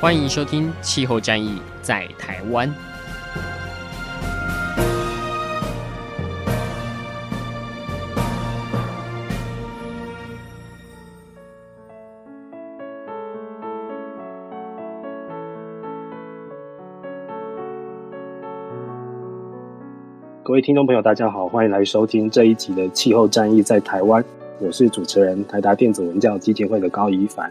欢迎收听《气候战役在台湾》。各位听众朋友，大家好，欢迎来收听这一集的《气候战役在台湾》，我是主持人台达电子文教基金会的高宜凡。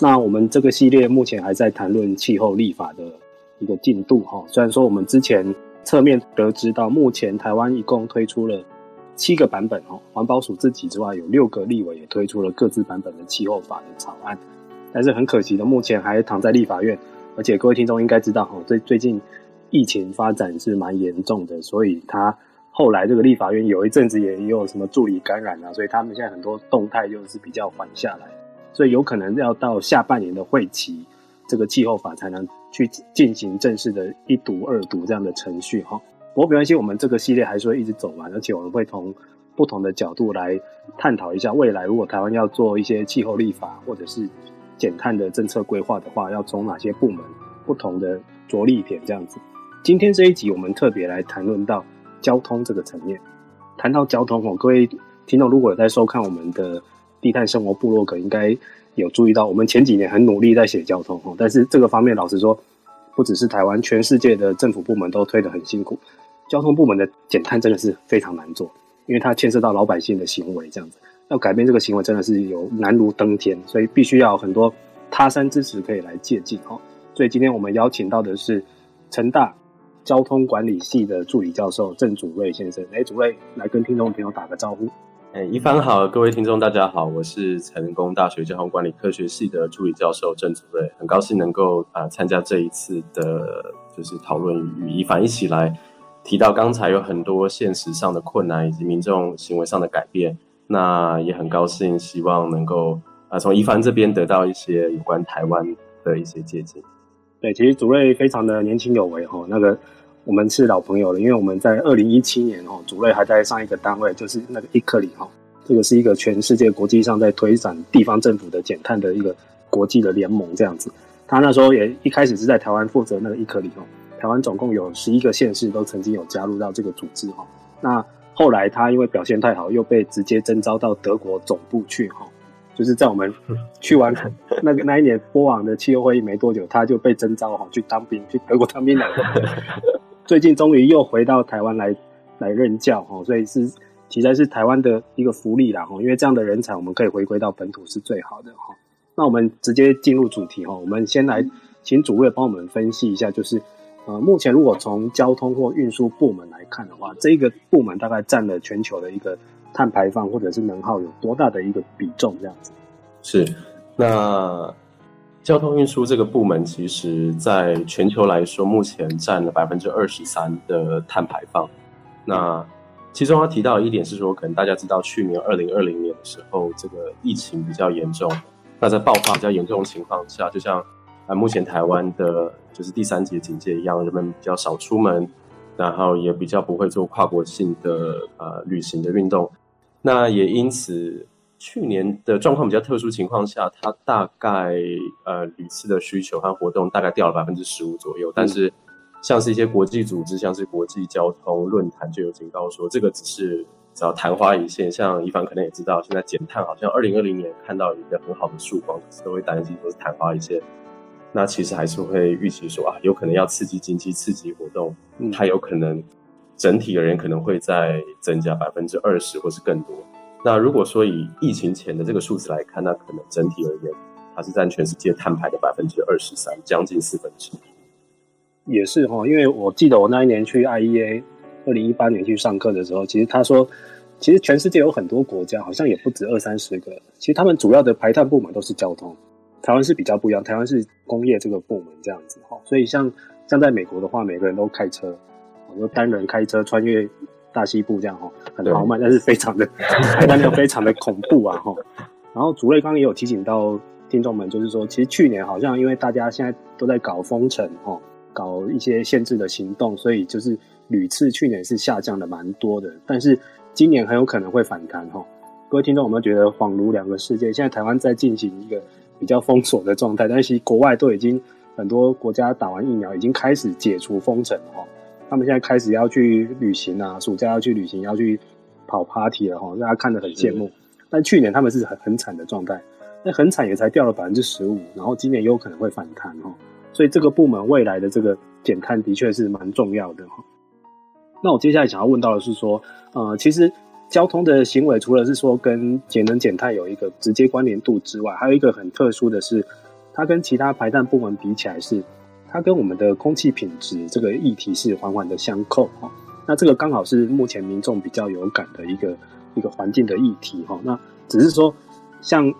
那我们这个系列目前还在谈论气候立法的一个进度哈。虽然说我们之前侧面得知到，目前台湾一共推出了七个版本哦，环保署自己之外，有六个立委也推出了各自版本的气候法的草案。但是很可惜的，目前还躺在立法院。而且各位听众应该知道哈，最最近疫情发展是蛮严重的，所以他后来这个立法院有一阵子也有什么助理感染啊，所以他们现在很多动态就是比较缓下来。所以有可能要到下半年的会期，这个气候法才能去进行正式的一读、二读这样的程序哈。不过没关系，我们这个系列还是会一直走完，而且我们会从不同的角度来探讨一下未来，如果台湾要做一些气候立法或者是减碳的政策规划的话，要从哪些部门不同的着力点这样子。今天这一集我们特别来谈论到交通这个层面。谈到交通哦，各位听众如果有在收看我们的。低碳生活部落格应该有注意到，我们前几年很努力在写交通哦，但是这个方面老实说，不只是台湾，全世界的政府部门都推得很辛苦。交通部门的减碳真的是非常难做，因为它牵涉到老百姓的行为，这样子要改变这个行为真的是有难如登天，所以必须要很多他山之石可以来借鉴哦。所以今天我们邀请到的是成大交通管理系的助理教授郑祖瑞先生，哎，祖瑞来跟听众朋友打个招呼。哎，宜帆好，各位听众大家好，我是成功大学交通管理科学系的助理教授郑祖瑞，很高兴能够啊、参加这一次的，就是讨论与一帆一起来提到刚才有很多现实上的困难以及民众行为上的改变，那也很高兴，希望能够啊从一帆这边得到一些有关台湾的一些借鉴。对，其实祖瑞非常的年轻有为哈，那个。我们是老朋友了，因为我们在二零一七年哦，主瑞还在上一个单位，就是那个伊克里哈，这个是一个全世界国际上在推展地方政府的减碳的一个国际的联盟这样子。他那时候也一开始是在台湾负责那个 ICLEI 哈，台湾总共有十一个县市都曾经有加入到这个组织哈。那后来他因为表现太好，又被直接征召到德国总部去哈。就是在我们去完那个 那一年波网的气候会议没多久，他就被征召哈去当兵，去德国当兵来的。最近终于又回到台湾来来任教哈，所以是其实是台湾的一个福利啦哈，因为这样的人才我们可以回归到本土是最好的哈。那我们直接进入主题哈，我们先来请主位帮我们分析一下，就是呃目前如果从交通或运输部门来看的话，这个部门大概占了全球的一个。碳排放或者是能耗有多大的一个比重？这样子是。那交通运输这个部门，其实在全球来说，目前占了百分之二十三的碳排放。那其中要提到一点是说，可能大家知道，去年二零二零年的时候，这个疫情比较严重。那在爆发比较严重的情况下，就像啊，目前台湾的就是第三级警戒一样，人们比较少出门，然后也比较不会做跨国性的呃旅行的运动。那也因此，去年的状况比较特殊情况下，它大概呃屡次的需求和活动大概掉了百分之十五左右。但是，像是一些国际组织，像是国际交通论坛就有警告说，这个只是只要昙花一现。像一凡可能也知道，现在减碳好像二零二零年看到一个很好的曙光，都会担心说是昙花一现。那其实还是会预期说啊，有可能要刺激经济、刺激活动，它有可能。整体而言可能会再增加百分之二十或是更多。那如果说以疫情前的这个数字来看，那可能整体而言，它是占全世界碳排的百分之二十三，将近四分之一。也是哈，因为我记得我那一年去 IEA，二零一八年去上课的时候，其实他说，其实全世界有很多国家，好像也不止二三十个，其实他们主要的排碳部门都是交通，台湾是比较不一样，台湾是工业这个部门这样子哈，所以像像在美国的话，每个人都开车，就单人开车穿越大西部这样哈，很豪迈，但是非常的开单车非常的恐怖啊哈。然后主任刚刚也有提醒到听众们，就是说，其实去年好像因为大家现在都在搞封城哈，搞一些限制的行动，所以就是屡次去年是下降的蛮多的，但是今年很有可能会反弹哈。各位听众有没有觉得恍如两个世界？现在台湾在进行一个比较封锁的状态，但是其实国外都已经很多国家打完疫苗，已经开始解除封城哈。他们现在开始要去旅行啊，暑假要去旅行，要去跑 party 了哈，大家看得很羡慕。但去年他们是很很惨的状态，那很惨也才掉了百分之十五，然后今年有可能会反弹哈，所以这个部门未来的这个减碳的确是蛮重要的哈。那我接下来想要问到的是说，呃，其实交通的行为除了是说跟节能减碳有一个直接关联度之外，还有一个很特殊的是，它跟其他排碳部门比起来是，它跟我们的空气品质这个议题是环环的相扣哈。那这个刚好是目前民众比较有感的一个。一个环境的议题哈，那只是说，像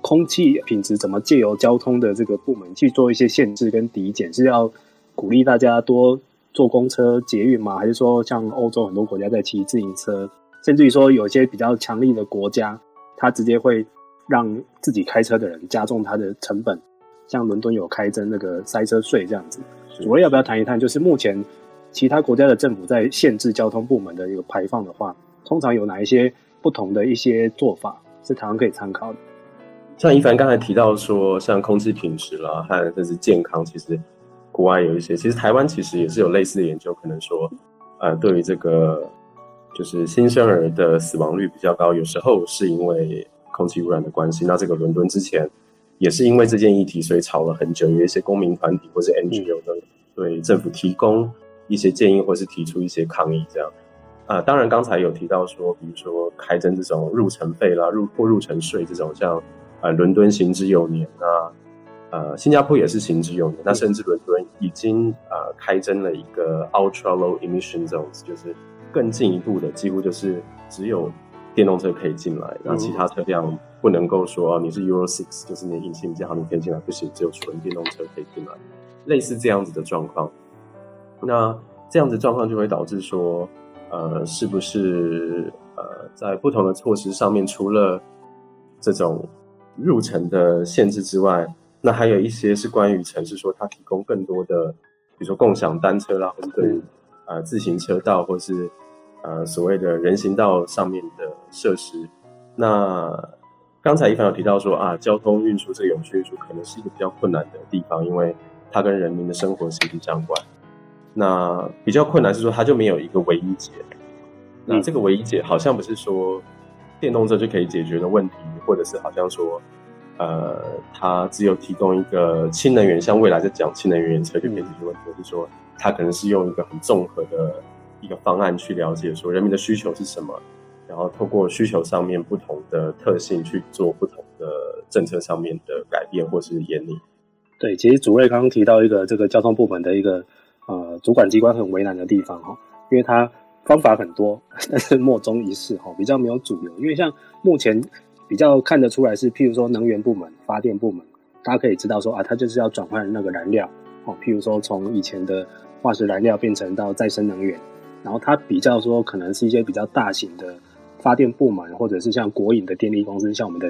空气品质怎么借由交通的这个部门去做一些限制跟抵减，是要鼓励大家多坐公车、捷运吗？还是说像欧洲很多国家在骑自行车，甚至于说有些比较强力的国家，它直接会让自己开车的人加重它的成本，像伦敦有开征那个塞车税这样子。主要要不要谈一谈？就是目前其他国家的政府在限制交通部门的一个排放的话。通常有哪一些不同的一些做法是台湾可以参考的？像一凡刚才提到说，像空气品质啦，还有就是健康，其实国外有一些，其实台湾其实也是有类似的研究，可能说，呃，对于这个就是新生儿的死亡率比较高，有时候是因为空气污染的关系。那这个伦敦之前也是因为这件议题，所以吵了很久，有一些公民团体或是 NGO 的对政府提供一些建议，或是提出一些抗议，这样。啊、呃，当然，刚才有提到说，比如说开征这种入城费啦、入或入城税这种，像呃伦敦行之有年啊，呃新加坡也是行之有年，那甚至伦敦已经呃开征了一个 ultra low emission zones，就是更进一步的，几乎就是只有电动车可以进来，那其他车辆不能够说你是 Euro six，就是你引擎比较好，你可以进来，不行，只有纯电动车可以进来，类似这样子的状况。那这样子状况就会导致说。呃，是不是呃，在不同的措施上面，除了这种入城的限制之外，那还有一些是关于城市说它提供更多的，比如说共享单车啦，或者对呃自行车道，或是呃所谓的人行道上面的设施。那刚才一凡有提到说啊，交通运输这个永续运输可能是一个比较困难的地方，因为它跟人民的生活息息相关。那比较困难是说，它就没有一个唯一解。那这个唯一解好像不是说电动车就可以解决的问题，或者是好像说，呃，它只有提供一个氢能源，像未来在讲氢能源车就可以解决问题，而是说它可能是用一个很综合的一个方案去了解说人民的需求是什么，然后透过需求上面不同的特性去做不同的政策上面的改变或是演拟。对，其实主瑞刚刚提到一个这个交通部门的一个。呃，主管机关很为难的地方哈，因为它方法很多，但是莫衷一是哈，比较没有主流。因为像目前比较看得出来是，譬如说能源部门、发电部门，大家可以知道说啊，它就是要转换那个燃料哦，譬如说从以前的化石燃料变成到再生能源，然后它比较说可能是一些比较大型的发电部门，或者是像国营的电力公司，像我们的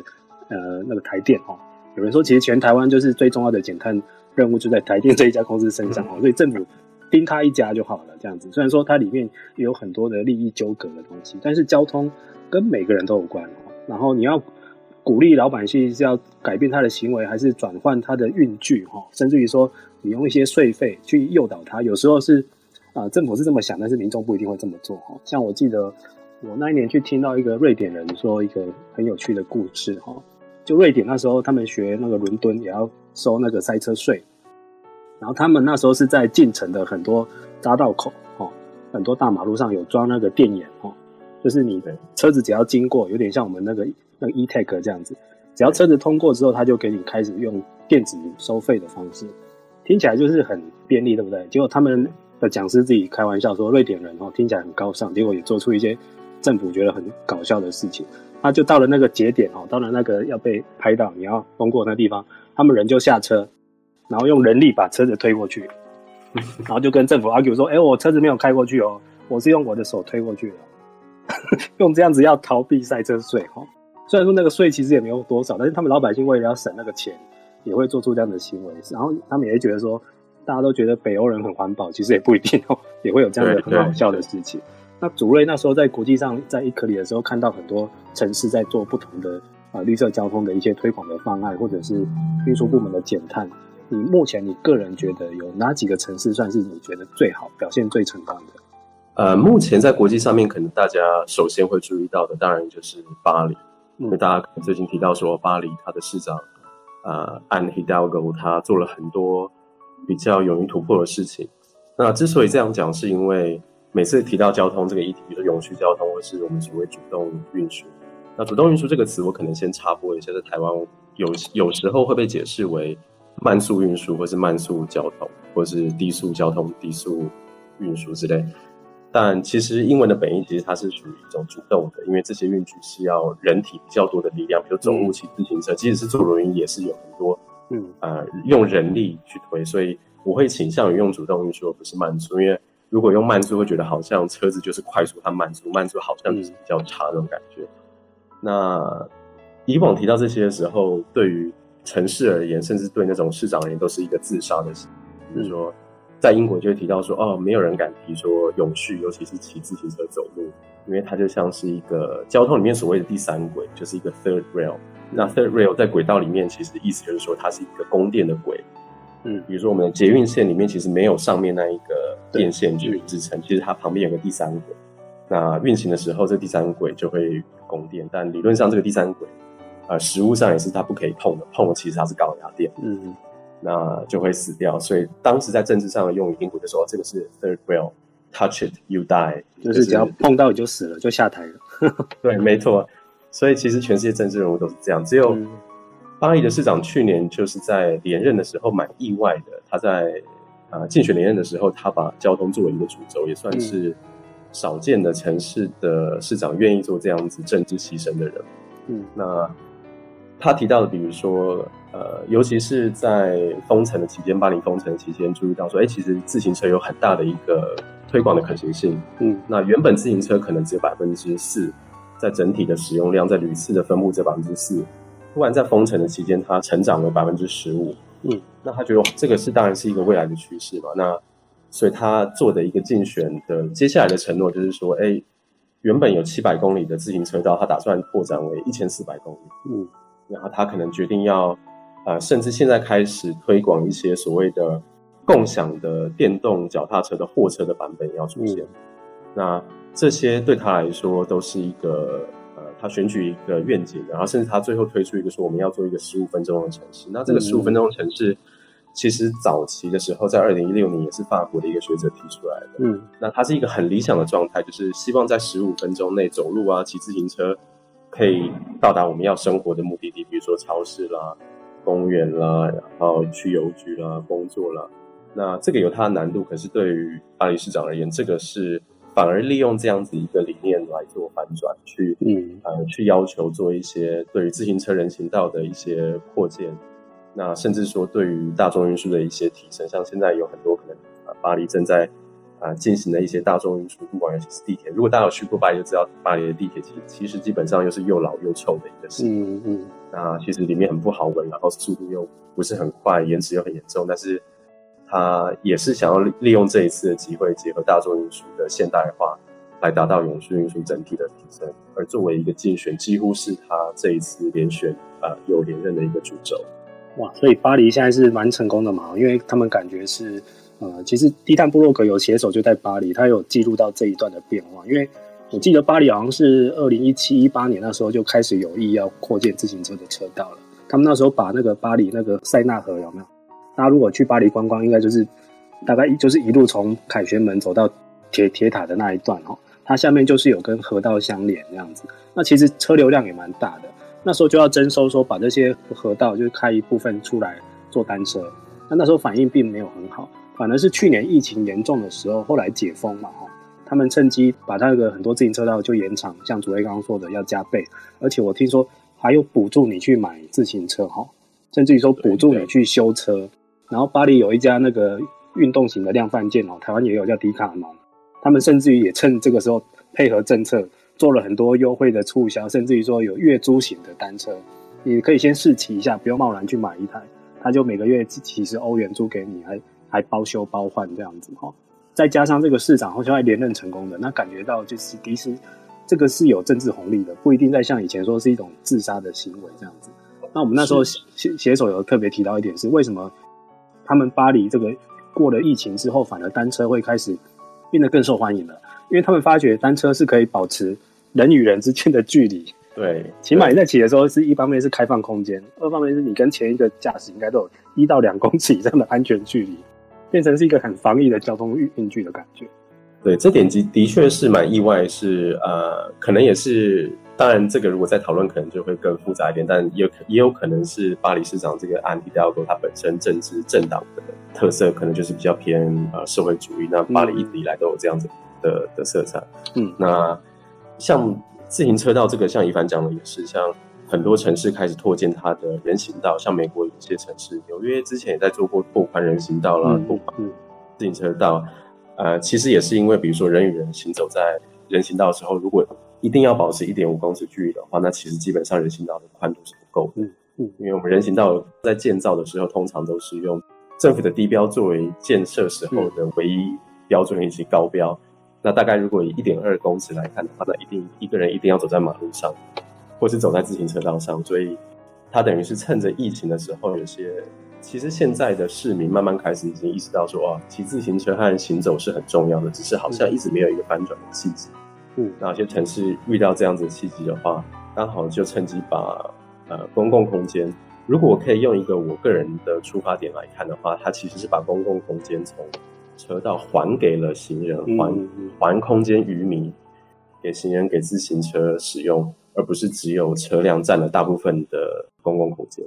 呃那个台电哈，有人说其实全台湾就是最重要的减碳任务就在台电这一家公司身上哦，所以政府。盯他一家就好了，这样子。虽然说它里面也有很多的利益纠葛的东西，但是交通跟每个人都有关。然后你要鼓励老百姓是要改变他的行为，还是转换他的运具？哈，甚至于说你用一些税费去诱导他，有时候是啊、呃，政府是这么想，但是民众不一定会这么做。哈，像我记得我那一年去听到一个瑞典人说一个很有趣的故事。哈，就瑞典那时候他们学那个伦敦也要收那个塞车税。然后他们那时候是在进城的很多匝道口，哦，很多大马路上有装那个电眼，哦，就是你的车子只要经过，有点像我们那个那个 e-tag 这样子，只要车子通过之后，他就给你开始用电子收费的方式，听起来就是很便利，对不对？结果他们的讲师自己开玩笑说，瑞典人哦听起来很高尚，结果也做出一些政府觉得很搞笑的事情。他就到了那个节点哦，到了那个要被拍到，你要通过那地方，他们人就下车，然后用人力把车子推过去，然后就跟政府 argue 说：“哎、欸，我车子没有开过去哦，我是用我的手推过去的。”用这样子要逃避赛车税哦。虽然说那个税其实也没有多少，但是他们老百姓为了要省那个钱，也会做出这样的行为。然后他们也会觉得说，大家都觉得北欧人很环保，其实也不一定哦，也会有这样的很好笑的事情。那主瑞那时候在国际上，在伊克里的时候，看到很多城市在做不同的啊、呃、绿色交通的一些推广的方案，或者是运输部门的减碳。你目前你个人觉得有哪几个城市算是你觉得最好表现最成功的？呃，目前在国际上面，可能大家首先会注意到的，当然就是巴黎，嗯、因为大家最近提到说巴黎它的市长呃 Anne Hidalgo 他做了很多比较勇于突破的事情。那之所以这样讲，是因为每次提到交通这个议题，比如说永续交通，或是我们所谓主动运输。那主动运输这个词，我可能先插播一下，在台湾有有时候会被解释为慢速运输，或是慢速交通，或是低速交通、低速运输之类。但其实英文的本意其实它是属于一种主动的，因为这些运具是要人体比较多的力量，比如走路、骑自行车，即使是坐轮椅也是有很多嗯呃用人力去推，所以我会倾向于用主动运输，而不是慢速，因为。如果用慢速，会觉得好像车子就是快速，它慢速，慢速好像就是比较差那种感觉。嗯、那以往提到这些的时候，对于城市而言，甚至对那种市长而言，都是一个自杀的行为。比如说，在英国就会提到说，哦，没有人敢提说永续，尤其是骑自行车走路，因为它就像是一个交通里面所谓的第三轨，就是一个 third rail。那 third rail 在轨道里面，其实意思就是说，它是一个供电的轨。嗯，比如说我们的捷运线里面其实没有上面那一个电线去支撑，其实它旁边有个第三轨，那运行的时候这第三轨就会供电，但理论上这个第三轨，呃，实物上也是它不可以碰的，碰了其实它是高压电，嗯，那就会死掉。所以当时在政治上的用语，英国就说这个是 third rail，touch it you die，就是只要碰到你就死了，就下台了。对，没错。所以其实全世界政治人物都是这样，只有。巴黎的市长去年就是在连任的时候蛮意外的，他在啊竞选连任的时候，他把交通作为一个主轴，也算是少见的城市的市长愿意做这样子政治牺牲的人。嗯，那他提到的，比如说呃，尤其是在封城的期间，巴黎封城期间，注意到说，哎、欸，其实自行车有很大的一个推广的可行性。嗯，那原本自行车可能只有百分之四，在整体的使用量，在屡次的分布只有百分之四。突然在封城的期间，它成长了百分之十五。嗯，那他觉得这个是当然是一个未来的趋势嘛。那所以他做的一个竞选的接下来的承诺就是说，哎，原本有七百公里的自行车道，他打算扩展为一千四百公里。嗯，然后他可能决定要，呃，甚至现在开始推广一些所谓的共享的电动脚踏车的货车的版本要出现。嗯，那这些对他来说都是一个。他选举一个愿景，然后甚至他最后推出一个说，我们要做一个十五分钟的城市。那这个十五分钟的城市，其实早期的时候，在二零一六年也是法国的一个学者提出来的。嗯，那它是一个很理想的状态，就是希望在十五分钟内走路啊、骑自行车，可以到达我们要生活的目的地，比如说超市啦、公园啦，然后去邮局啦、工作啦。那这个有它的难度，可是对于巴黎市长而言，这个是。反而利用这样子一个理念来做反转，去嗯。呃去要求做一些对于自行车人行道的一些扩建，那甚至说对于大众运输的一些提升，像现在有很多可能啊巴黎正在啊进行的一些大众运输，不管是地铁，如果大家有去过巴黎就知道，巴黎的地铁其实其实基本上又是又老又臭的一个嗯嗯，那其实里面很不好闻，然后速度又不是很快，延迟又很严重，但是。他也是想要利用这一次的机会，结合大众运输的现代化，来达到永续运输整体的提升。而作为一个竞选，几乎是他这一次连选呃有连任的一个主轴。哇，所以巴黎现在是蛮成功的嘛，因为他们感觉是呃，其实低碳部落格有写手就在巴黎，他有记录到这一段的变化。因为我记得巴黎好像是二零一七一八年那时候就开始有意要扩建自行车的车道了。他们那时候把那个巴黎那个塞纳河有没有？大家如果去巴黎观光，应该就是大概就是一路从凯旋门走到铁铁塔的那一段哦，它下面就是有跟河道相连这样子。那其实车流量也蛮大的，那时候就要征收说把这些河道就是开一部分出来做单车。那那时候反应并没有很好，反而是去年疫情严重的时候，后来解封嘛哈，他们趁机把那个很多自行车道就延长，像主委刚刚说的要加倍，而且我听说还有补助你去买自行车哈，甚至于说补助你去修车。然后巴黎有一家那个运动型的量贩店哦，台湾也有叫迪卡侬，他们甚至于也趁这个时候配合政策做了很多优惠的促销，甚至于说有月租型的单车，你可以先试骑一下，不用贸然去买一台，他就每个月几十欧元租给你，还还包修包换这样子哈。再加上这个市长好像还连任成功的，那感觉到就是迪斯这个是有政治红利的，不一定再像以前说是一种自杀的行为这样子。那我们那时候携携手有特别提到一点是为什么？他们巴黎这个过了疫情之后，反而单车会开始变得更受欢迎了，因为他们发觉单车是可以保持人与人之间的距离。对，起码你在骑的时候，是一方面是开放空间，二方面是你跟前一个驾驶应该都有一到两公尺以上的安全距离，变成是一个很防疫的交通运具的感觉。对，这点的的确是蛮意外，是呃，可能也是。当然，这个如果再讨论，可能就会更复杂一点。但也有也有可能是巴黎市长这个安迪戴奥多他本身政治政党的特色，可能就是比较偏呃社会主义。那巴黎一直以来都有这样子的的色彩。嗯，那像自行车道这个，像一凡讲的也是，像很多城市开始拓建它的人行道，像美国有些城市，纽约之前也在做过拓宽人行道啦，拓宽自行车道。呃，其实也是因为，比如说人与人行走在人行道的时候，如果一定要保持一点五公尺距离的话，那其实基本上人行道的宽度是不够的。嗯嗯，因为我们人行道在建造的时候，通常都是用政府的地标作为建设时候的唯一标准以及高标。那大概如果以一点二公尺来看的话，那一定一个人一定要走在马路上，或是走在自行车道上。所以，他等于是趁着疫情的时候，有些其实现在的市民慢慢开始已经意识到说，啊，骑自行车和行走是很重要的，只是好像一直没有一个翻转的契机。嗯，哪些城市遇到这样子的契机的话，刚好就趁机把呃公共空间，如果我可以用一个我个人的出发点来看的话，它其实是把公共空间从车道还给了行人，还还空间于民，给行人给自行车使用，而不是只有车辆占了大部分的公共空间。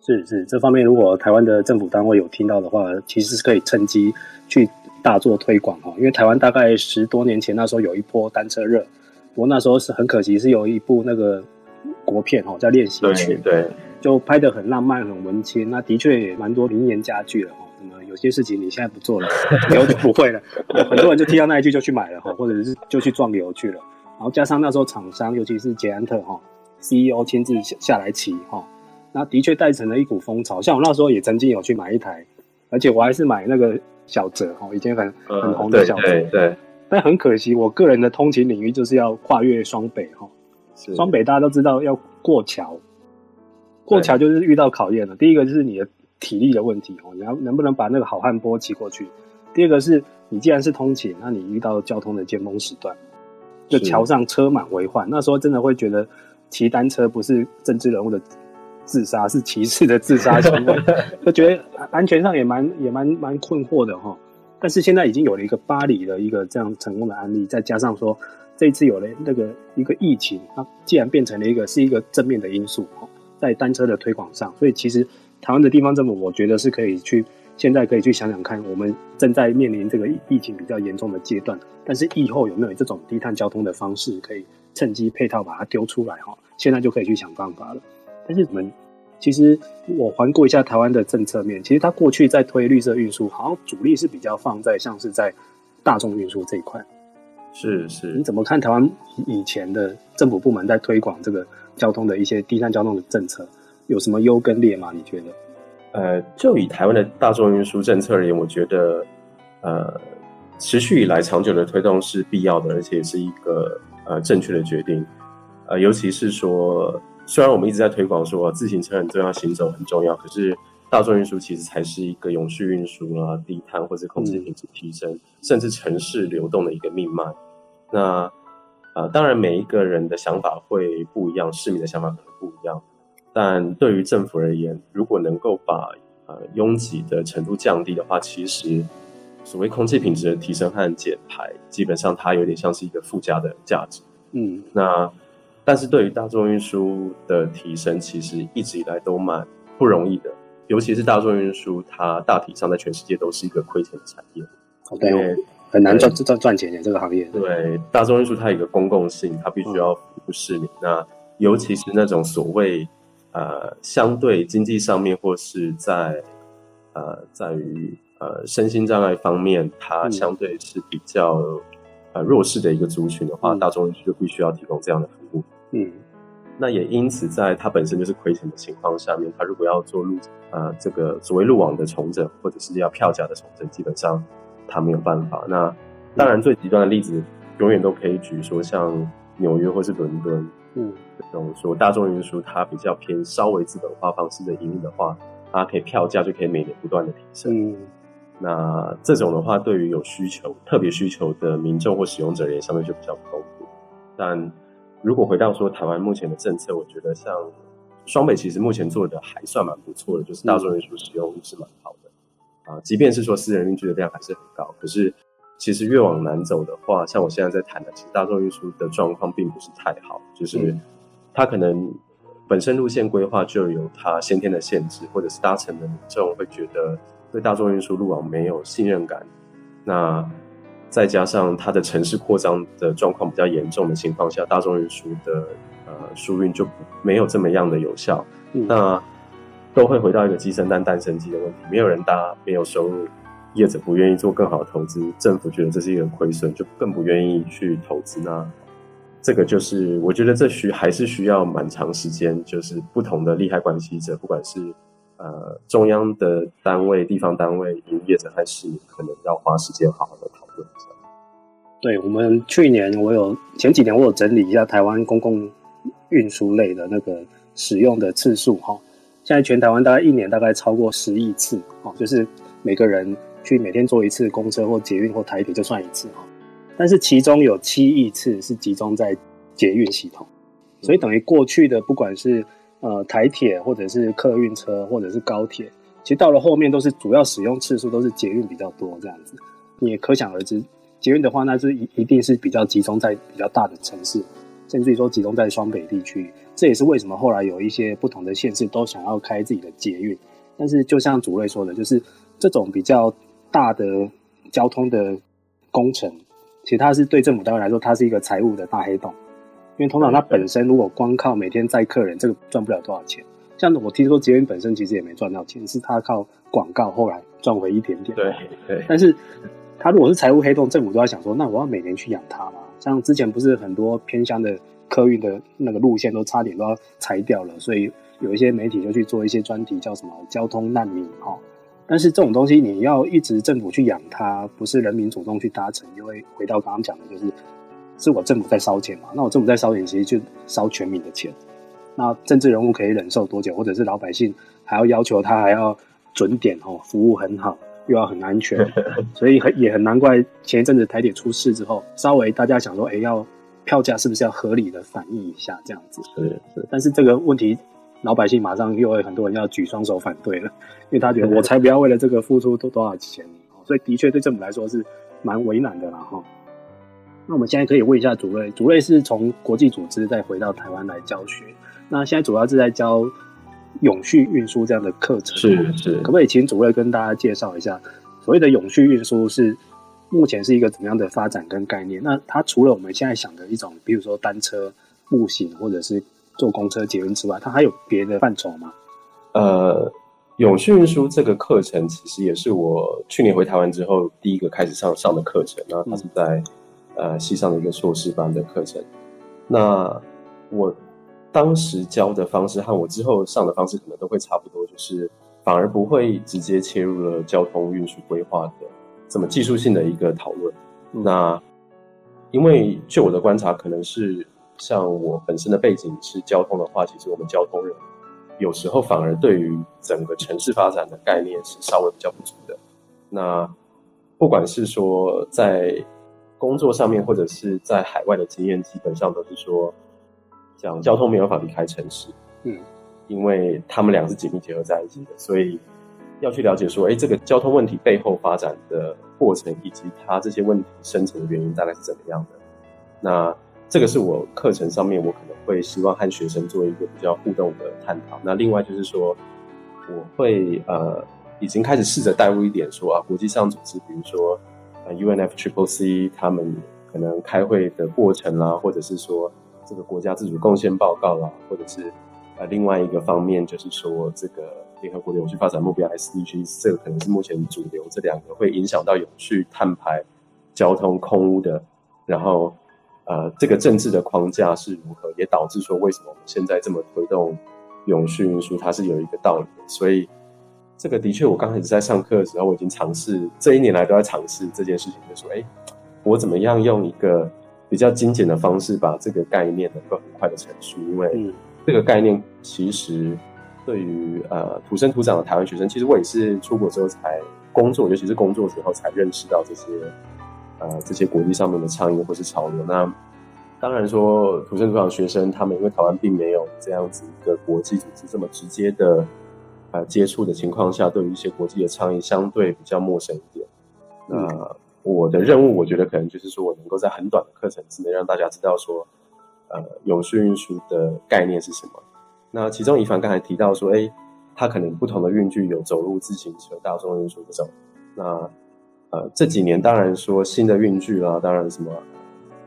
是是，这方面如果台湾的政府单位有听到的话，其实是可以趁机去。大做推广哈，因为台湾大概十多年前那时候有一波单车热，不过那时候是很可惜，是有一部那个国片哈叫《练习曲》，对，就拍的很浪漫、很文青，那的确也蛮多名言佳句了哈。什么有些事情你现在不做了，以后就不会了。很多人就听到那一句就去买了哈，或者是就去壮游去了。然后加上那时候厂商，尤其是捷安特哈 CEO 亲自下下来骑哈，那的确带成了一股风潮。像我那时候也曾经有去买一台，而且我还是买那个。小泽哈，已经很很红的小折，对，对，对，但很可惜，我个人的通勤领域就是要跨越双北哈。双北大家都知道要过桥，过桥就是遇到考验了。第一个就是你的体力的问题哦，你要能不能把那个好汉坡骑过去？第二个是你既然是通勤，那你遇到交通的尖峰时段，就桥上车满为患，那时候真的会觉得骑单车不是政治人物的。自杀是歧视的自杀行为，就觉得安全上也蛮也蛮蛮困惑的哈。但是现在已经有了一个巴黎的一个这样成功的案例，再加上说这一次有了那个一个疫情，它既然变成了一个是一个正面的因素哈，在单车的推广上，所以其实台湾的地方政府，我觉得是可以去现在可以去想想看，我们正在面临这个疫情比较严重的阶段，但是疫后有没有这种低碳交通的方式，可以趁机配套把它丢出来哈？现在就可以去想办法了。但是我们其实我环顾一下台湾的政策面，其实它过去在推绿色运输，好像主力是比较放在像是在大众运输这一块。是是，你怎么看台湾以前的政府部门在推广这个交通的一些低碳交通的政策，有什么优跟劣吗？你觉得？呃，就以台湾的大众运输政策而言，我觉得呃，持续以来长久的推动是必要的，而且也是一个呃正确的决定。呃，尤其是说。虽然我们一直在推广说自行车很重要，行走很重要，可是大众运输其实才是一个永续运输啊、低碳或者空气品质提升，嗯、甚至城市流动的一个命脉。那呃，当然每一个人的想法会不一样，市民的想法可能不一样，但对于政府而言，如果能够把呃拥挤的程度降低的话，其实所谓空气品质的提升和减排，基本上它有点像是一个附加的价值。嗯，那。但是对于大众运输的提升，其实一直以来都蛮不容易的，尤其是大众运输，它大体上在全世界都是一个亏钱的产业，很难赚赚赚钱的这个行业。对，大众运输它有一个公共性，它必须要服务市民。嗯、那尤其是那种所谓呃相对经济上面或是在呃在于呃身心障碍方面，它相对是比较、嗯、呃弱势的一个族群的话，嗯、大众运输就必须要提供这样的。嗯。那也因此，在它本身就是亏损的情况下面，它如果要做路呃这个所谓路网的重整，或者是要票价的重整，基本上它没有办法。那当然最极端的例子，永远都可以举说像纽约或是伦敦，嗯，这种说大众运输它比较偏稍微资本化方式的营运的话，它可以票价就可以每年不断的提升。嗯，那这种的话，对于有需求、特别需求的民众或使用者而言，相对就比较不公平。但如果回到说台湾目前的政策，我觉得像双北其实目前做的还算蛮不错的，就是大众运输使用率是蛮好的啊。即便是说私人运输的量还是很高，可是其实越往南走的话，像我现在在谈的，其实大众运输的状况并不是太好，就是它可能本身路线规划就有它先天的限制，或者是搭乘的民众会觉得对大众运输路网没有信任感，那。再加上它的城市扩张的状况比较严重的情况下，大众运输的呃输运就没有这么样的有效，嗯、那都会回到一个鸡生蛋蛋生鸡的问题，没有人搭，没有收入，业者不愿意做更好的投资，政府觉得这是一个亏损，就更不愿意去投资。那这个就是我觉得这需还是需要蛮长时间，就是不同的利害关系者，不管是呃中央的单位、地方单位、营业者，还是可能要花时间好好的讨论。对，我们去年，我有前几年我有整理一下台湾公共运输类的那个使用的次数哈，现在全台湾大概一年大概超过十亿次哦，就是每个人去每天坐一次公车或捷运或台铁就算一次哈，但是其中有七亿次是集中在捷运系统，所以等于过去的不管是呃台铁或者是客运车或者是高铁，其实到了后面都是主要使用次数都是捷运比较多这样子，你也可想而知。捷运的话，那是一一定是比较集中在比较大的城市，甚至于说集中在双北地区。这也是为什么后来有一些不同的县市都想要开自己的捷运。但是就像主任说的，就是这种比较大的交通的工程，其实它是对政府单位来说，它是一个财务的大黑洞。因为通常它本身如果光靠每天载客人，这个赚不了多少钱。像我听说捷运本身其实也没赚到钱，是它靠广告后来赚回一点点。对对，但是。他如果是财务黑洞，政府都要想说，那我要每年去养它嘛？像之前不是很多偏乡的客运的那个路线都差点都要裁掉了，所以有一些媒体就去做一些专题，叫什么“交通难民”哈。但是这种东西你要一直政府去养它，不是人民主动去搭乘，就会回到刚刚讲的，就是是我政府在烧钱嘛？那我政府在烧钱，其实就烧全民的钱。那政治人物可以忍受多久？或者是老百姓还要要求他还要准点哦，服务很好。又要很安全，所以很也很难怪前一阵子台铁出事之后，稍微大家想说，哎、欸，要票价是不是要合理的反映一下这样子？是是。但是这个问题，老百姓马上又会很多人要举双手反对了，因为他觉得我才不要为了这个付出多多少钱，所以的确对政府来说是蛮为难的啦哈。那我们现在可以问一下主任，主任是从国际组织再回到台湾来教学，那现在主要是在教。永续运输这样的课程是是，可不可以请主任跟大家介绍一下，所谓的永续运输是目前是一个怎么样的发展跟概念？那它除了我们现在想的一种，比如说单车、步行或者是坐公车、捷运之外，它还有别的范畴吗？呃，永续运输这个课程其实也是我去年回台湾之后第一个开始上上的课程，然后它是在、嗯、呃系上的一个硕士班的课程。那我。当时教的方式和我之后上的方式可能都会差不多，就是反而不会直接切入了交通运输规划的这么技术性的一个讨论。那因为据我的观察，可能是像我本身的背景是交通的话，其实我们交通人有时候反而对于整个城市发展的概念是稍微比较不足的。那不管是说在工作上面，或者是在海外的经验，基本上都是说。讲交通没有办法离开城市，嗯，因为他们俩是紧密结合在一起的，所以要去了解说，哎，这个交通问题背后发展的过程，以及它这些问题生成的原因大概是怎么样的。那这个是我课程上面我可能会希望和学生做一个比较互动的探讨。那另外就是说，我会呃已经开始试着带入一点说啊，国际上组织，比如说呃 UNFCCC 他们可能开会的过程啦，或者是说这个国家自主贡献报告啦，或者是呃另外一个方面就是说这个联合国的永续发展目标 S D G，这个可能是目前主流这两个会影响到永续碳排、交通、空污的，然后呃这个政治的框架是如何，也导致说为什么我们现在这么推动永续运输，它是有一个道理的，所以。这个的确，我刚开始在上课的时候，我已经尝试这一年来都在尝试这件事情，就说，哎，我怎么样用一个比较精简的方式，把这个概念能够很快的陈述？因为这个概念其实对于呃土生土长的台湾学生，其实我也是出国之后才工作，尤其是工作之后才认识到这些呃这些国际上面的倡议或是潮流。那当然说土生土长的学生，他们因为台湾并没有这样子一个国际组织这么直接的。呃，接触的情况下，对于一些国际的倡议相对比较陌生一点。那、呃、我的任务，我觉得可能就是说我能够在很短的课程之内让大家知道说，呃，永续运输的概念是什么。那其中，宜凡刚才提到说，哎，他可能不同的运具有走路、自行车、大众运输这种。那呃，这几年当然说新的运具啦，当然什么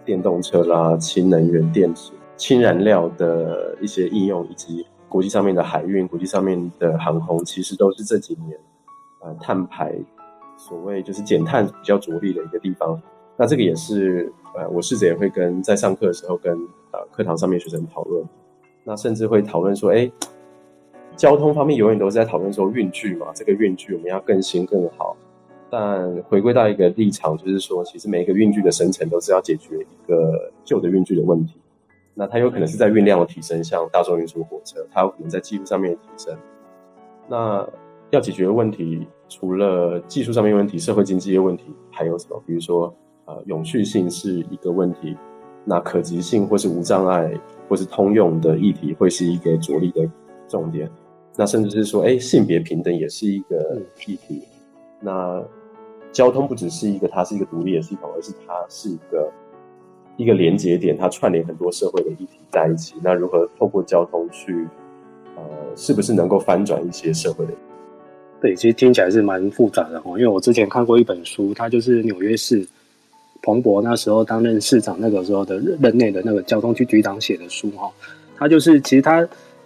电动车啦、氢能源电池、氢燃料的一些应用以及。国际上面的海运，国际上面的航空，其实都是这几年，呃，碳排所谓就是减碳比较着力的一个地方。那这个也是，呃，我试着也会跟在上课的时候跟呃课堂上面学生讨论，那甚至会讨论说，哎，交通方面永远都是在讨论说运距嘛，这个运距我们要更新更好。但回归到一个立场，就是说，其实每一个运距的生成都是要解决一个旧的运距的问题。那它有可能是在运量的提升，像大众运输火车，它有可能在技术上面的提升。那要解决的问题，除了技术上面问题，社会经济的问题，还有什么？比如说，呃，永续性是一个问题，那可及性或是无障碍或是通用的议题，会是一个着力的重点。那甚至是说，哎，性别平等也是一个议题。那交通不只是一个，它是一个独立的系统，而是它是一个。一个连接点，它串联很多社会的议题在一起。那如何透过交通去，呃，是不是能够翻转一些社会的？对，其实听起来是蛮复杂的哦。因为我之前看过一本书，它就是纽约市彭博那时候担任市长那个时候的任内的那个交通局局长写的书哈。它就是其实它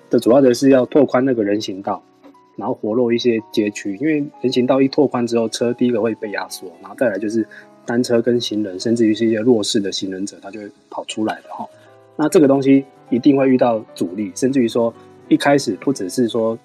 的主要的是要拓宽那个人行道，然后活络一些街区。因为人行道一拓宽之后，车第一个会被压缩，然后再来就是。单车跟行人，甚至于是一些弱势的行人者，他就会跑出来的哈。那这个东西一定会遇到阻力，甚至于说一开始不只是说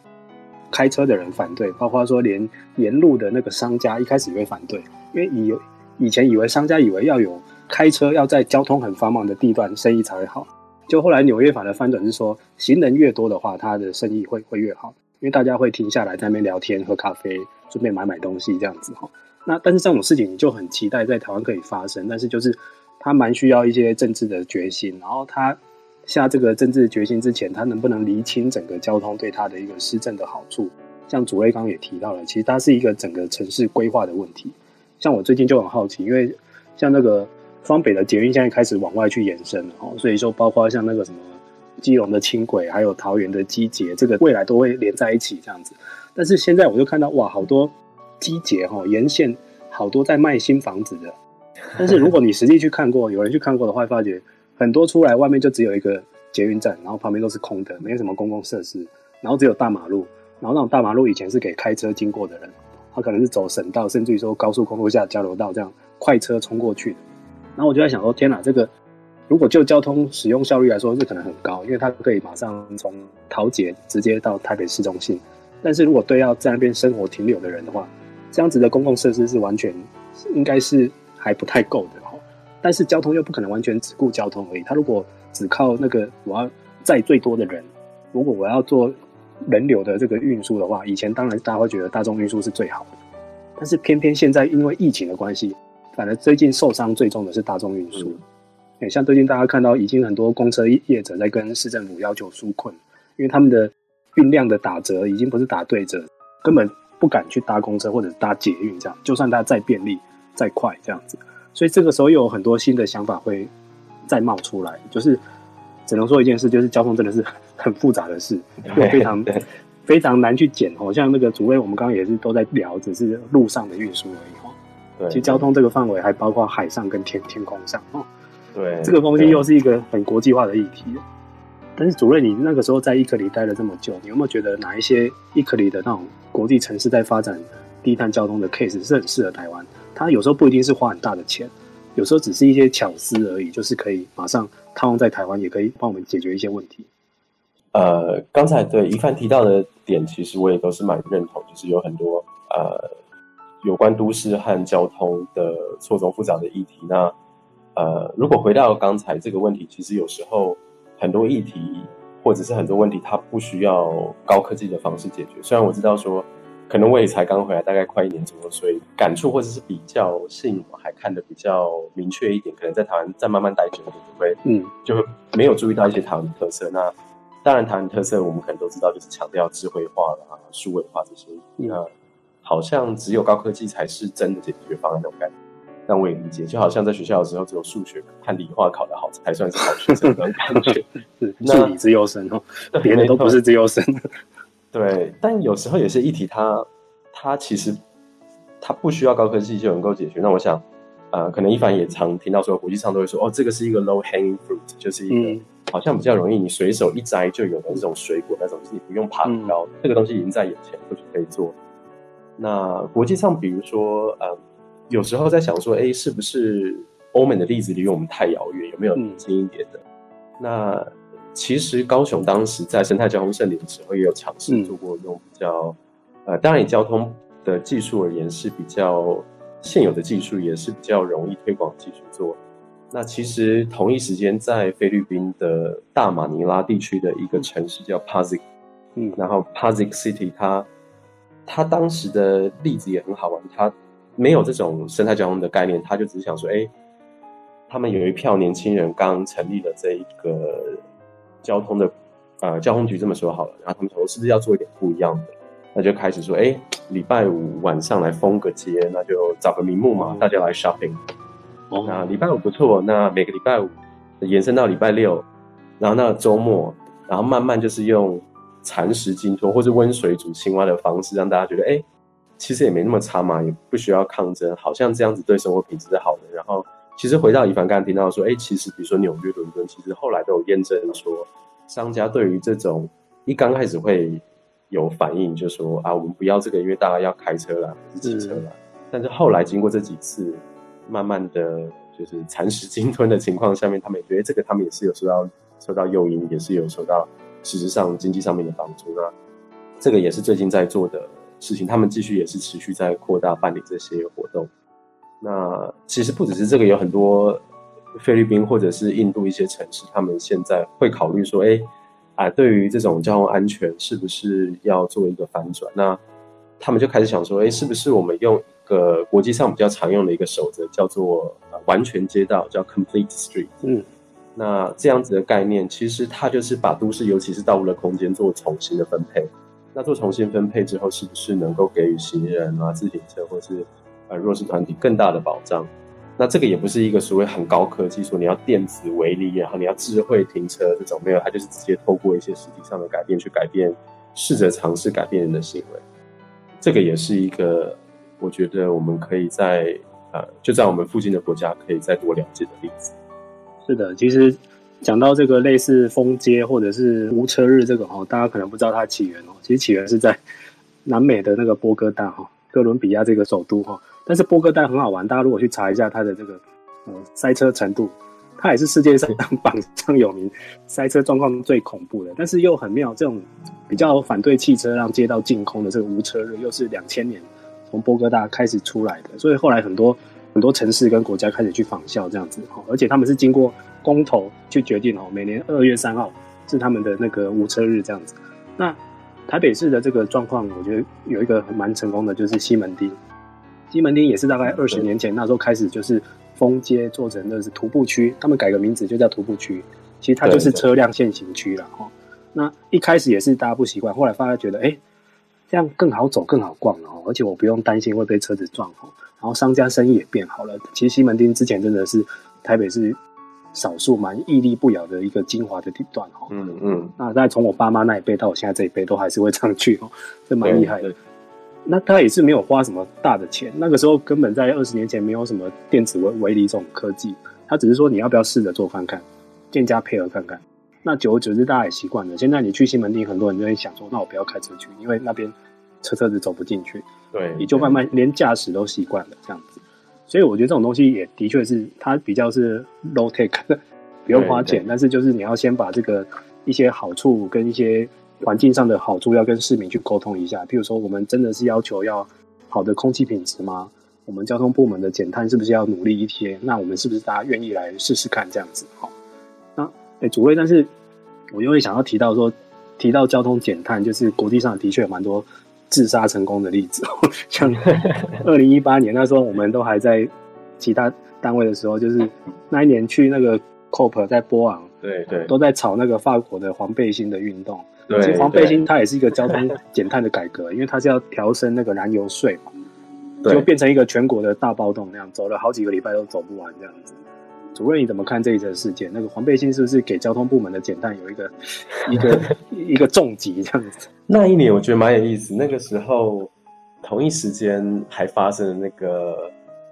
开车的人反对，包括说连沿路的那个商家一开始也会反对，因为以以前以为商家以为要有开车要在交通很繁忙的地段生意才会好，就后来纽约法的翻转是说行人越多的话，他的生意会会越好，因为大家会停下来在那边聊天、喝咖啡，顺便买买东西这样子哈。那但是这种事情你就很期待在台湾可以发生，但是就是他蛮需要一些政治的决心，然后他下这个政治决心之前，他能不能厘清整个交通对他的一个施政的好处？像主任刚也提到了，其实它是一个整个城市规划的问题。像我最近就很好奇，因为像那个双北的捷运现在开始往外去延伸了，所以说包括像那个什么基隆的轻轨，还有桃园的机捷，这个未来都会连在一起这样子。但是现在我就看到哇，好多。机捷哈沿线好多在卖新房子的，但是如果你实际去看过，有人去看过的话，会发觉很多出来外面就只有一个捷运站，然后旁边都是空的，没有什么公共设施，然后只有大马路，然后那种大马路以前是给开车经过的人，他可能是走省道，甚至于说高速公路下交流道这样快车冲过去的。然后我就在想说，天哪，这个如果就交通使用效率来说，是可能很高，因为它可以马上从桃捷直接到台北市中心。但是如果对要在那边生活停留的人的话，这样子的公共设施是完全应该是还不太够的，但是交通又不可能完全只顾交通而已。他如果只靠那个我要载最多的人，如果我要做人流的这个运输的话，以前当然大家会觉得大众运输是最好的，但是偏偏现在因为疫情的关系，反而最近受伤最重的是大众运输。哎，像最近大家看到已经很多公车业者在跟市政府要求纾困，因为他们的运量的打折已经不是打对折，根本。不敢去搭公车或者搭捷运，这样就算它再便利再快这样子，所以这个时候又有很多新的想法会再冒出来，就是只能说一件事，就是交通真的是很复杂的事，又非常 非常难去减哦。像那个主位，我们刚刚也是都在聊，只是路上的运输而已对。其实交通这个范围还包括海上跟天天空上哦。对，这个东西又是一个很国际化的议题。但是主任，你那个时候在 ICLEI 待了这么久，你有没有觉得哪一些 ICLEI 的那种国际城市在发展低碳交通的 case 是很适合台湾？它有时候不一定是花很大的钱，有时候只是一些巧思而已，就是可以马上套用在台湾，也可以帮我们解决一些问题。呃，刚才对一帆提到的点，其实我也都是蛮认同，就是有很多呃有关都市和交通的错综复杂的议题。那呃，如果回到刚才这个问题，其实有时候很多议题或者是很多问题，它不需要高科技的方式解决。虽然我知道说，可能我也才刚回来，大概快一年左右，所以感触或者是比较性，我还看得比较明确一点。可能在台湾再慢慢待久一点，就会嗯，就会没有注意到一些台湾的特色。那当然，台湾特色我们可能都知道，就是强调智慧化啦、数位化这些。那好像只有高科技才是真的解决方案那种感觉。但我也理解，就好像在学校的时候，只有数学和理化考得好才算是好学生那种感觉。是数理资优生哦，别人都不是资优生。对，但有时候有些议题它，它它其实它不需要高科技就能够解决。那我想，呃，可能一凡也常听到说，国际上都会说，哦，这个是一个 low hanging fruit，就是一个。嗯好像比较容易，你随手一摘就有的这种水果，那种就是你不用爬很高，嗯、这个东西已经在眼前，或许可以做。那国际上，比如说，呃，有时候在想说，哎，是不是欧美的例子离我们太遥远？有没有近一点的？嗯、那其实高雄当时在生态交通盛典的时候，也有尝试做过用比较，嗯、呃，当然以交通的技术而言是比较现有的技术，也是比较容易推广技术做。那其实同一时间，在菲律宾的大马尼拉地区的一个城市叫 Pasig，嗯，然后 Pasig City，它它当时的例子也很好玩，它没有这种生态交通的概念，他就只是想说，哎，他们有一票年轻人刚成立了这一个交通的呃交通局，这么说好了，然后他们说是不是要做一点不一样的？那就开始说，哎，礼拜五晚上来封个街，那就找个名目嘛，大家来 shopping。那礼拜五不错，那每个礼拜五延伸到礼拜六，然后那周末，然后慢慢就是用蚕食鲸吞或是温水煮青蛙的方式，让大家觉得，哎，其实也没那么差嘛，也不需要抗争，好像这样子对生活品质是好的。然后，其实回到以凡刚才听到说，哎，其实比如说纽约、伦敦，其实后来都有验证说，商家对于这种一刚开始会有反应，就说啊，我们不要这个，因为大家要开车啦，不是骑车啦。嗯、但是后来经过这几次。慢慢的就是蚕食鲸吞的情况下面，他们也觉得这个他们也是有受到受到诱因，也是有受到实质上经济上面的帮助。那这个也是最近在做的事情，他们继续也是持续在扩大办理这些活动。那其实不只是这个，有很多菲律宾或者是印度一些城市，他们现在会考虑说，哎，啊，对于这种交通安全，是不是要做一个反转？那他们就开始想说，哎，是不是我们用一个国际上比较常用的一个守则叫做完全街道，叫 Complete Street。嗯，那这样子的概念，其实它就是把都市，尤其是道路的空间做重新的分配。那做重新分配之后，是不是能够给予行人啊、自行车或是呃弱势团体更大的保障？那这个也不是一个所谓很高科技，说你要电子围篱，然后你要智慧停车这种没有，它就是直接透过一些实体上的改变去改变，试着尝试改变人的行为。这个也是一个。我觉得我们可以在呃，就在我们附近的国家可以再多了解的例子。是的，其实讲到这个类似封街或者是无车日这个哈，大家可能不知道它的起源哦。其实起源是在南美的那个波哥大哈，哥伦比亚这个首都哈。但是波哥大很好玩，大家如果去查一下它的这个呃塞车程度，它也是世界上榜上有名塞车状况最恐怖的。但是又很妙，这种比较反对汽车让街道净空的这个无车日，又是两千年。从波哥大开始出来的，所以后来很多很多城市跟国家开始去仿效这样子，而且他们是经过公投去决定哦，每年二月三号是他们的那个无车日这样子。那台北市的这个状况，我觉得有一个蛮成功的，就是西门町。西门町也是大概二十年前那时候开始就是封街做成的是徒步区，他们改个名字就叫徒步区，其实它就是车辆限行区了哈。那一开始也是大家不习惯，后来发现觉得哎。诶这样更好走，更好逛了哦，而且我不用担心会被车子撞哦。然后商家生意也变好了。其实西门町之前真的是台北是少数蛮屹立不摇的一个精华的地段哦。嗯嗯。那再从我爸妈那一辈到我现在这一辈，都还是会常去哦，这蛮厉害的。那他也是没有花什么大的钱，那个时候根本在二十年前没有什么电子围围篱这种科技，他只是说你要不要试着做看看，店家配合看看。那久而久之，大家也习惯了。现在你去西门町，很多人就会想说，那我不要开车去，因为那边车车子走不进去。对，你就慢慢连驾驶都习惯了这样子。所以我觉得这种东西也的确是它比较是 low take，不用花钱，但是就是你要先把这个一些好处跟一些环境上的好处要跟市民去沟通一下。譬如说，我们真的是要求要好的空气品质吗？我们交通部门的减碳是不是要努力一些？那我们是不是大家愿意来试试看这样子？好。哎，主位，但是我又会想要提到说，提到交通减碳，就是国际上的确有蛮多自杀成功的例子。像二零一八年那时候，我们都还在其他单位的时候，就是那一年去那个 COP 在波昂，对对，都在炒那个法国的黄背心的运动。对，其实黄背心它也是一个交通 减碳的改革，因为它是要调升那个燃油税嘛，就变成一个全国的大暴动那样，走了好几个礼拜都走不完这样子。主任，你怎么看这一则事件？那个黄背心是不是给交通部门的减碳有一个一个 一个重击这样子？那一年我觉得蛮有意思。那个时候同一时间还发生了那个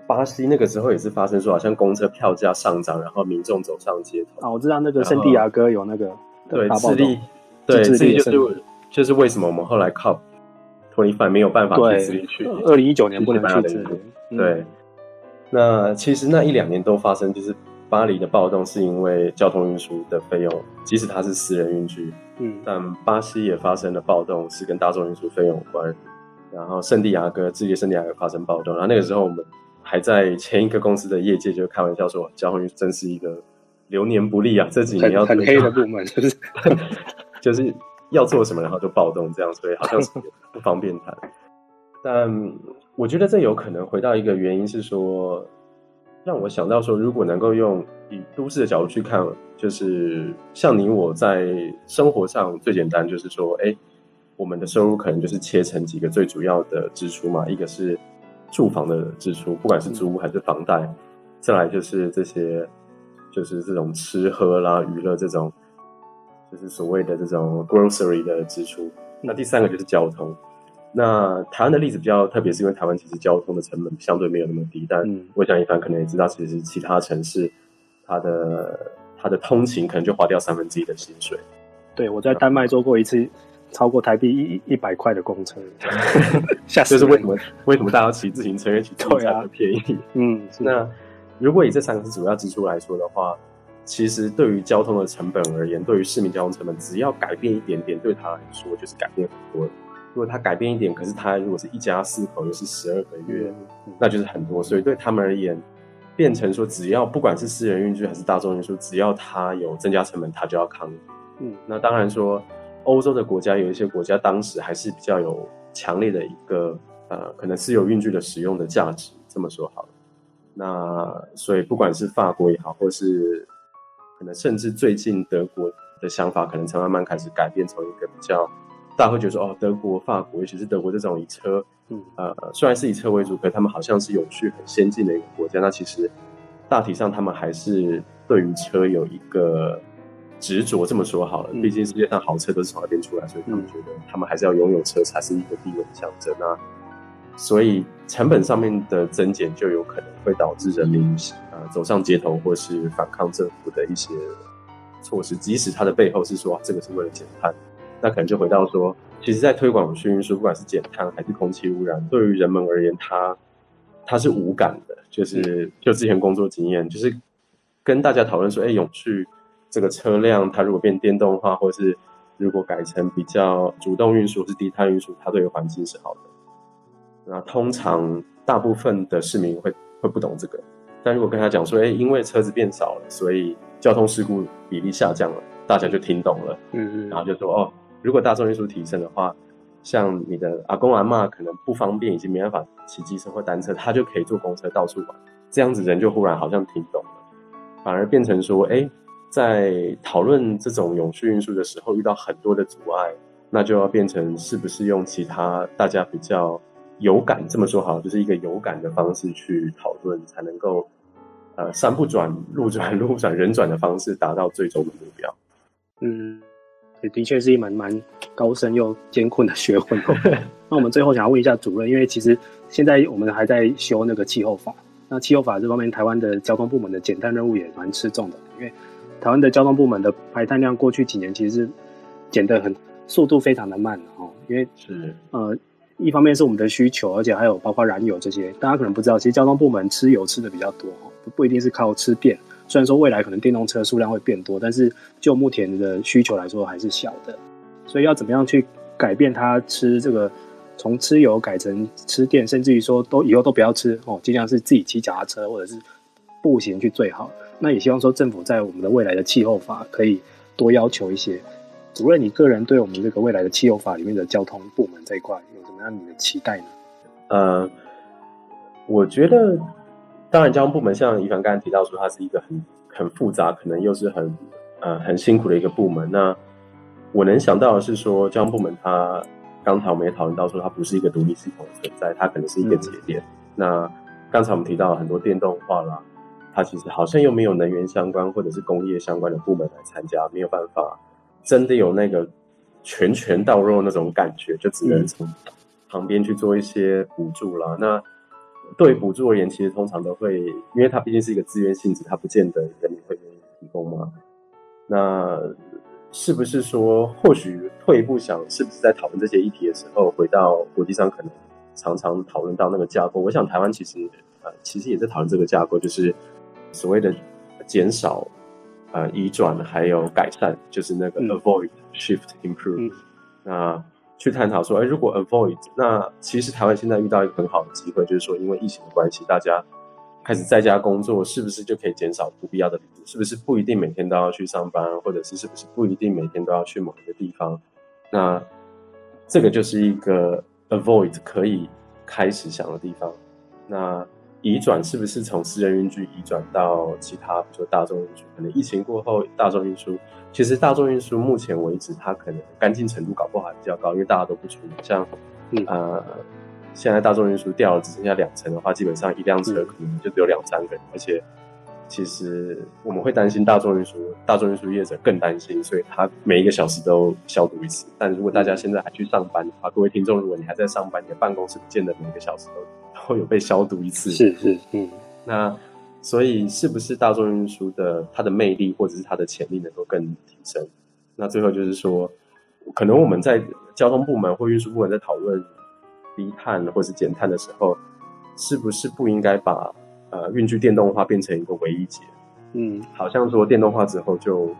巴西，那个时候也是发生说好像公车票价上涨，然后民众走上街头啊。我知道那个圣地亚哥有那个对智利，对智利就是就是为什么我们后来 COP 25没有办法去智利去？二零一九年不能去智利，对。嗯那其实那一两年都发生，就是巴黎的暴动是因为交通运输的费用，即使它是私人运具，嗯，但巴西也发生了暴动，是跟大众运输费用有关。然后圣地亚哥，智利圣地亚哥发生暴动，然后那个时候我们还在前一个公司的业界就开玩笑说，交通运输真是一个流年不利啊，这几年要很，很黑的部门，就 是就是要做什么，然后就暴动这样，所以好像是不方便谈。但我觉得这有可能回到一个原因是说，让我想到说，如果能够用以都市的角度去看，就是像你我在生活上最简单，就是说，哎，我们的收入可能就是切成几个最主要的支出嘛，一个是住房的支出，不管是租屋还是房贷，再来就是这些，就是这种吃喝啦、娱乐这种，就是所谓的这种 grocery 的支出，那第三个就是交通。那台湾的例子比较特别，是因为台湾其实交通的成本相对没有那么低。但我想一凡可能也知道，其实其他城市，它的它的通勤可能就花掉三分之一的薪水。对，我在丹麦做过一次超过台币一一百块的公车，吓死！就是为什么为什么大家骑自行车？因为骑自行车才便宜。嗯，那如果以这三个主要支出来说的话，其实对于交通的成本而言，对于市民交通成本，只要改变一点点，对他来说就是改变很多。如果他改变一点，可是他如果是一家四口又是十二个月，那就是很多。所以对他们而言，变成说只要不管是私人运输还是大众运输，只要他有增加成本，他就要扛。嗯，那当然说，欧洲的国家有一些国家当时还是比较有强烈的一个呃，可能私有运具的使用的价值。这么说好了，那所以不管是法国也好，或是可能甚至最近德国的想法，可能才慢慢开始改变，从一个比较。大家会觉得说，哦，德国、法国，尤其是德国这种以车，嗯，呃，虽然是以车为主，可他们好像是永续很先进的一个国家。那其实大体上，他们还是对于车有一个执着。这么说好了，毕竟世界上豪车都是从那边出来，所以他们觉得他们还是要拥有车才是一个地位的象征啊。所以成本上面的增减，就有可能会导致人民呃走上街头，或是反抗政府的一些措施，即使它的背后是说，这个是为了减碳。那可能就回到说，其实，在推广运输，不管是减碳还是空气污染，对于人们而言，它它是无感的。就是就之前工作经验，就是跟大家讨论说，哎、欸，永续这个车辆，它如果变电动化，或是如果改成比较主动运输，是低碳运输，它对于环境是好的。那通常大部分的市民会会不懂这个，但如果跟他讲说，哎、欸，因为车子变少了，所以交通事故比例下降了，大家就听懂了。嗯嗯，然后就说，哦。如果大众运输提升的话，像你的阿公阿嬷可能不方便，已经没办法骑机车或单车，他就可以坐公车到处玩。这样子人就忽然好像听懂了，反而变成说，哎，在讨论这种永续运输的时候遇到很多的阻碍，那就要变成是不是用其他大家比较有感这么说好，就是一个有感的方式去讨论，才能够呃山不转路转路转人转的方式达到最终的目标。嗯。的确是一门蛮高深又 艰困的学问。那我们最后想要问一下主任，因为其实现在我们还在修那个气候法，那气候法这方面，台湾的交通部门的减碳任务也蛮吃重的，因为台湾的交通部门的排碳量过去几年其实是减得很速度非常的慢哦，因为是呃，一方面是我们的需求，而且还有包括燃油这些，大家可能不知道，其实交通部门吃油吃的比较多哦，不一定是靠吃电。虽然说未来可能电动车数量会变多，但是就目前的需求来说还是小的，所以要怎么样去改变它吃这个，从吃油改成吃电，甚至于说都以后都不要吃哦，尽量是自己骑脚踏车或者是步行去最好。那也希望说政府在我们的未来的气候法可以多要求一些。主任，你个人对我们这个未来的汽油法里面的交通部门这一块有什么样你的期待呢？呃，我觉得。当然，交通部门像怡凡刚才提到说，它是一个很很复杂，可能又是很呃很辛苦的一个部门。那我能想到的是说，交通部门它刚才我们也讨论到说，它不是一个独立系统的存在，它可能是一个节点。嗯、那刚才我们提到很多电动化啦，它其实好像又没有能源相关或者是工业相关的部门来参加，没有办法真的有那个拳拳到肉那种感觉，就只能从旁边去做一些补助啦。那对补助而言，其实通常都会，因为它毕竟是一个自愿性质，它不见得人民会愿意提供嘛。那是不是说，或许退一步想，是不是在讨论这些议题的时候，回到国际上可能常常讨论到那个架构？我想台湾其实呃，其实也在讨论这个架构，就是所谓的减少、呃移转还有改善，就是那个 avoid、嗯、shift improve、嗯。那去探讨说，哎，如果 avoid，那其实台湾现在遇到一个很好的机会，就是说，因为疫情的关系，大家开始在家工作，是不是就可以减少不必要的旅途？是不是不一定每天都要去上班，或者是是不是不一定每天都要去某一个地方？那这个就是一个 avoid 可以开始想的地方。那移转是不是从私人运具移转到其他，比如说大众运输？可能疫情过后，大众运输其实大众运输目前为止，它可能干净程度搞不好还比较高，因为大家都不出门。像，嗯、呃，现在大众运输掉了只剩下两层的话，基本上一辆车可能就只有两三个人。嗯、而且，其实我们会担心大众运输，大众运输业者更担心，所以他每一个小时都消毒一次。但如果大家现在还去上班的话，各位听众，如果你还在上班，你的办公室不见得每个小时都。会有被消毒一次，是是嗯，那所以是不是大众运输的它的魅力或者是它的潜力能够更提升？那最后就是说，可能我们在交通部门或运输部门在讨论低碳或是减碳的时候，是不是不应该把呃运具电动化变成一个唯一解？嗯，好像说电动化之后就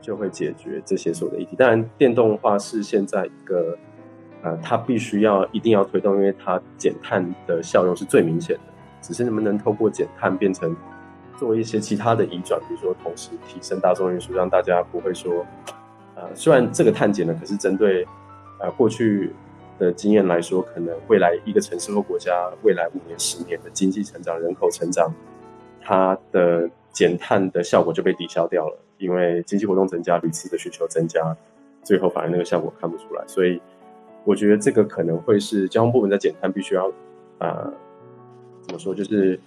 就会解决这些所有的议题。当然，电动化是现在一个。呃，它必须要一定要推动，因为它减碳的效用是最明显的。只是能不能透过减碳变成做一些其他的移转，比如说同时提升大众运输，让大家不会说，呃，虽然这个碳减呢，可是针对呃过去的经验来说，可能未来一个城市或国家未来五年、十年的经济成长、人口成长，它的减碳的效果就被抵消掉了，因为经济活动增加，旅次的需求增加，最后反而那个效果看不出来，所以。我觉得这个可能会是交通部门在减碳必须要，呃，怎么说，就是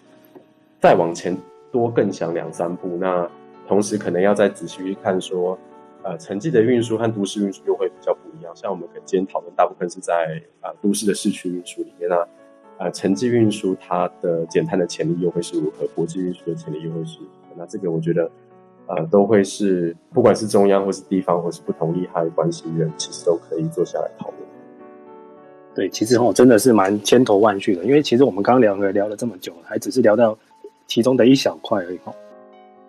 再往前多更想两三步。那同时可能要再仔细去看说，呃，城际的运输和都市运输又会比较不一样。像我们可今天讨论大部分是在啊、呃、都市的市区运输里面，那呃城际运输它的减碳的潜力又会是如何？国际运输的潜力又会是如何？那这个我觉得。呃，都会是不管是中央或是地方或是不同利害关系人，其实都可以坐下来讨论。对，其实哦，真的是蛮千头万绪的，因为其实我们刚刚聊了聊了这么久，还只是聊到其中的一小块而已哈，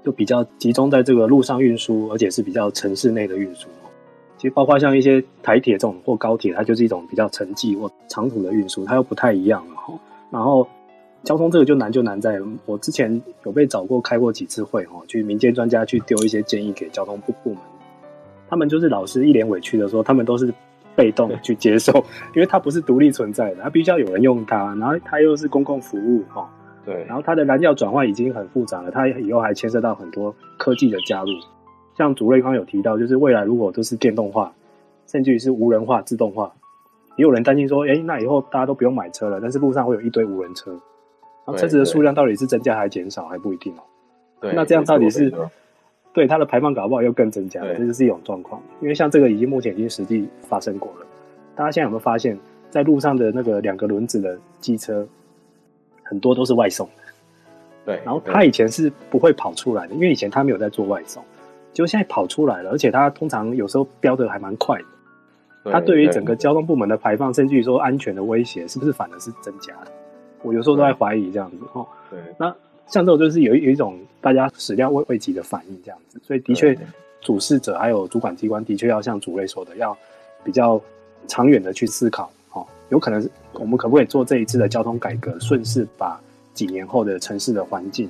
就比较集中在这个路上运输，而且是比较城市内的运输。其实包括像一些台铁这种或高铁，它就是一种比较城际或长途的运输，它又不太一样了哈。然后交通这个就难就难在，我之前有被找过开过几次会哈，去民间专家去丢一些建议给交通部部门，他们就是老是一脸委屈的说，他们都是。被动去接受，因为它不是独立存在的，它必须要有人用它，然后它又是公共服务哈。对，然后它的燃料转换已经很复杂了，它以后还牵涉到很多科技的加入。像主瑞刚有提到，就是未来如果都是电动化，甚至于是无人化、自动化，也有人担心说，哎，那以后大家都不用买车了，但是路上会有一堆无人车，然后车子的数量到底是增加还是减少还不一定哦。对，那这样到底是对它的排放搞不好又更增加，这就是一种状况。因为像这个已经目前已经实际发生过了。大家现在有没有发现，在路上的那个两个轮子的机车，很多都是外送的。对，然后它以前是不会跑出来的，因为以前它没有在做外送，结果现在跑出来了，而且它通常有时候飙的还蛮快的。它对于整个交通部门的排放，甚至于说安全的威胁，是不是反而是增加的？我有时候都在怀疑这样子哦。对，那像这种就是有有一种大家始料未未及的反应这样子，所以的确，主事者还有主管机关的确要像主委说的，要比较长远的去思考。哦，有可能我们可不可以做这一次的交通改革，顺势把几年后的城市的环境，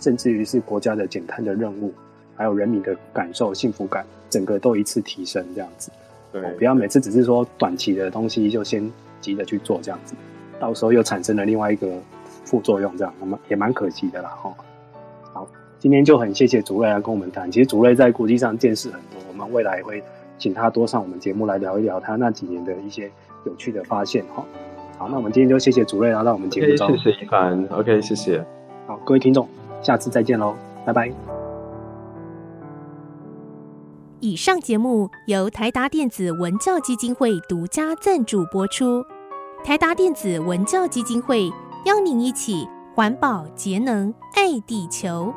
甚至于是国家的减碳的任务，还有人民的感受、幸福感，整个都一次提升这样子。对，不要每次只是说短期的东西就先急着去做这样子，到时候又产生了另外一个副作用，这样那么也蛮可惜的啦。哈，好，今天就很谢谢主任来跟我们谈。其实主任在国际上见识很多，我们未来也会请他多上我们节目来聊一聊他那几年的一些有趣的发现。哈，好，那我们今天就谢谢主任来到我们节目中。Okay, 谢谢一帆，OK，谢谢。好，各位听众，下次再见喽，拜拜。以上节目由台达电子文教基金会独家赞助播出。台达电子文教基金会邀您一起环保节能爱地球。